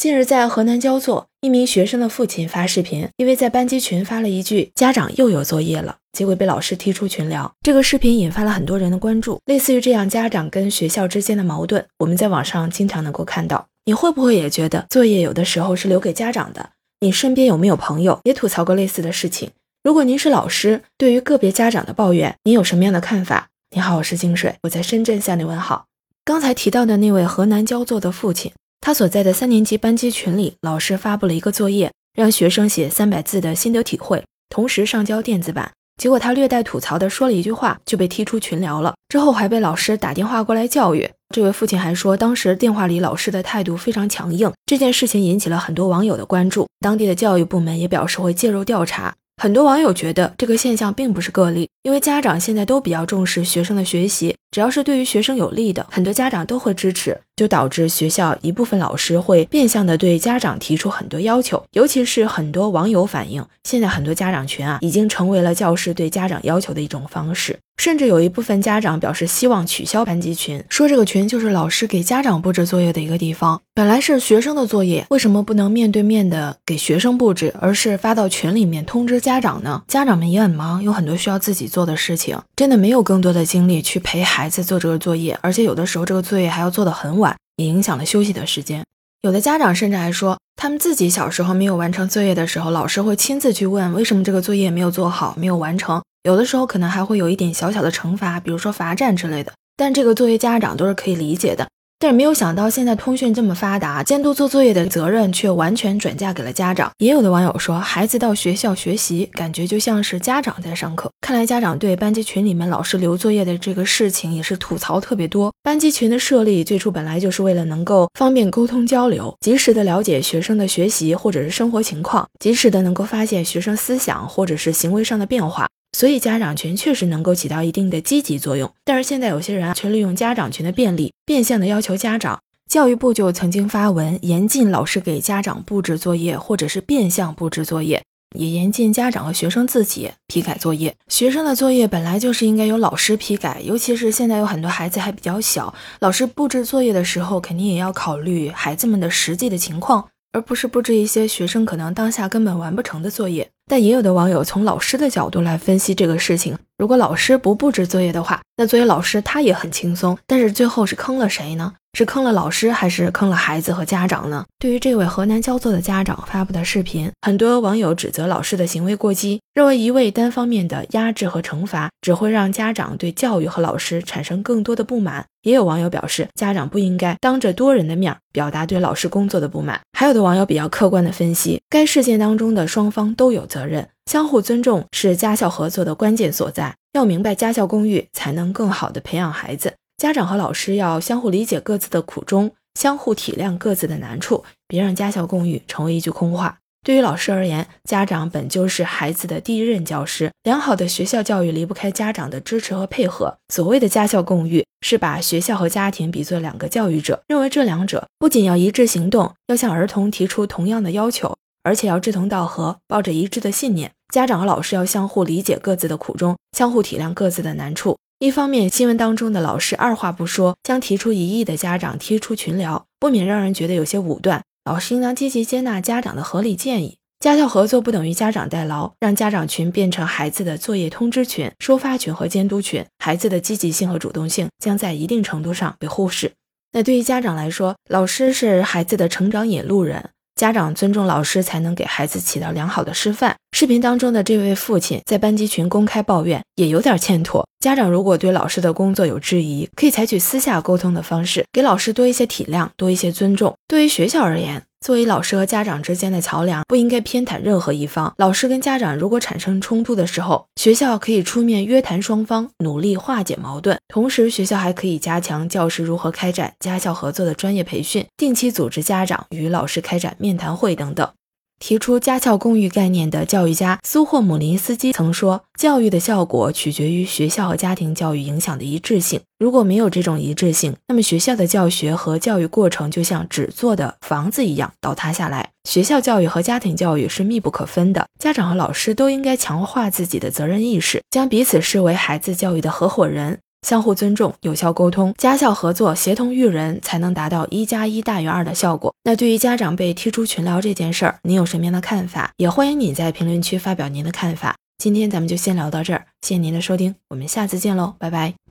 近日，在河南焦作，一名学生的父亲发视频，因为在班级群发了一句“家长又有作业了”，结果被老师踢出群聊。这个视频引发了很多人的关注。类似于这样家长跟学校之间的矛盾，我们在网上经常能够看到。你会不会也觉得作业有的时候是留给家长的？你身边有没有朋友也吐槽过类似的事情？如果您是老师，对于个别家长的抱怨，您有什么样的看法？你好，我是金水，我在深圳向你问好。刚才提到的那位河南焦作的父亲。他所在的三年级班级群里，老师发布了一个作业，让学生写三百字的心得体会，同时上交电子版。结果他略带吐槽的说了一句话，就被踢出群聊了。之后还被老师打电话过来教育。这位父亲还说，当时电话里老师的态度非常强硬。这件事情引起了很多网友的关注，当地的教育部门也表示会介入调查。很多网友觉得这个现象并不是个例，因为家长现在都比较重视学生的学习，只要是对于学生有利的，很多家长都会支持，就导致学校一部分老师会变相的对家长提出很多要求。尤其是很多网友反映，现在很多家长群啊，已经成为了教师对家长要求的一种方式。甚至有一部分家长表示希望取消班级群，说这个群就是老师给家长布置作业的一个地方。本来是学生的作业，为什么不能面对面的给学生布置，而是发到群里面通知家长呢？家长们也很忙，有很多需要自己做的事情，真的没有更多的精力去陪孩孩子做这个作业，而且有的时候这个作业还要做得很晚，也影响了休息的时间。有的家长甚至还说，他们自己小时候没有完成作业的时候，老师会亲自去问为什么这个作业没有做好，没有完成。有的时候可能还会有一点小小的惩罚，比如说罚站之类的，但这个作为家长都是可以理解的。但是没有想到，现在通讯这么发达，监督做作业的责任却完全转嫁给了家长。也有的网友说，孩子到学校学习，感觉就像是家长在上课。看来家长对班级群里面老师留作业的这个事情也是吐槽特别多。班级群的设立最初本来就是为了能够方便沟通交流，及时的了解学生的学习或者是生活情况，及时的能够发现学生思想或者是行为上的变化。所以家长群确实能够起到一定的积极作用，但是现在有些人啊，却利用家长群的便利，变相的要求家长。教育部就曾经发文严禁老师给家长布置作业，或者是变相布置作业，也严禁家长和学生自己批改作业。学生的作业本来就是应该由老师批改，尤其是现在有很多孩子还比较小，老师布置作业的时候，肯定也要考虑孩子们的实际的情况，而不是布置一些学生可能当下根本完不成的作业。但也有的网友从老师的角度来分析这个事情，如果老师不布置作业的话，那作为老师他也很轻松，但是最后是坑了谁呢？是坑了老师，还是坑了孩子和家长呢？对于这位河南焦作的家长发布的视频，很多网友指责老师的行为过激，认为一味单方面的压制和惩罚，只会让家长对教育和老师产生更多的不满。也有网友表示，家长不应该当着多人的面表达对老师工作的不满。还有的网友比较客观的分析，该事件当中的双方都有责任，相互尊重是家校合作的关键所在。要明白家校共育，才能更好的培养孩子。家长和老师要相互理解各自的苦衷，相互体谅各自的难处，别让家校共育成为一句空话。对于老师而言，家长本就是孩子的第一任教师，良好的学校教育离不开家长的支持和配合。所谓的家校共育，是把学校和家庭比作两个教育者，认为这两者不仅要一致行动，要向儿童提出同样的要求，而且要志同道合，抱着一致的信念。家长和老师要相互理解各自的苦衷，相互体谅各自的难处。一方面，新闻当中的老师二话不说将提出异议的家长踢出群聊，不免让人觉得有些武断。老师应当积极接纳家长的合理建议。家校合作不等于家长代劳，让家长群变成孩子的作业通知群、收发群和监督群，孩子的积极性和主动性将在一定程度上被忽视。那对于家长来说，老师是孩子的成长引路人。家长尊重老师，才能给孩子起到良好的示范。视频当中的这位父亲在班级群公开抱怨，也有点欠妥。家长如果对老师的工作有质疑，可以采取私下沟通的方式，给老师多一些体谅，多一些尊重。对于学校而言，作为老师和家长之间的桥梁，不应该偏袒任何一方。老师跟家长如果产生冲突的时候，学校可以出面约谈双方，努力化解矛盾。同时，学校还可以加强教师如何开展家校合作的专业培训，定期组织家长与老师开展面谈会等等。提出家校共育概念的教育家苏霍姆林斯基曾说：“教育的效果取决于学校和家庭教育影响的一致性。如果没有这种一致性，那么学校的教学和教育过程就像纸做的房子一样倒塌下来。学校教育和家庭教育是密不可分的，家长和老师都应该强化自己的责任意识，将彼此视为孩子教育的合伙人。”相互尊重、有效沟通、家校合作、协同育人，才能达到一加一大于二的效果。那对于家长被踢出群聊这件事儿，您有什么样的看法？也欢迎你在评论区发表您的看法。今天咱们就先聊到这儿，谢谢您的收听，我们下次见喽，拜拜。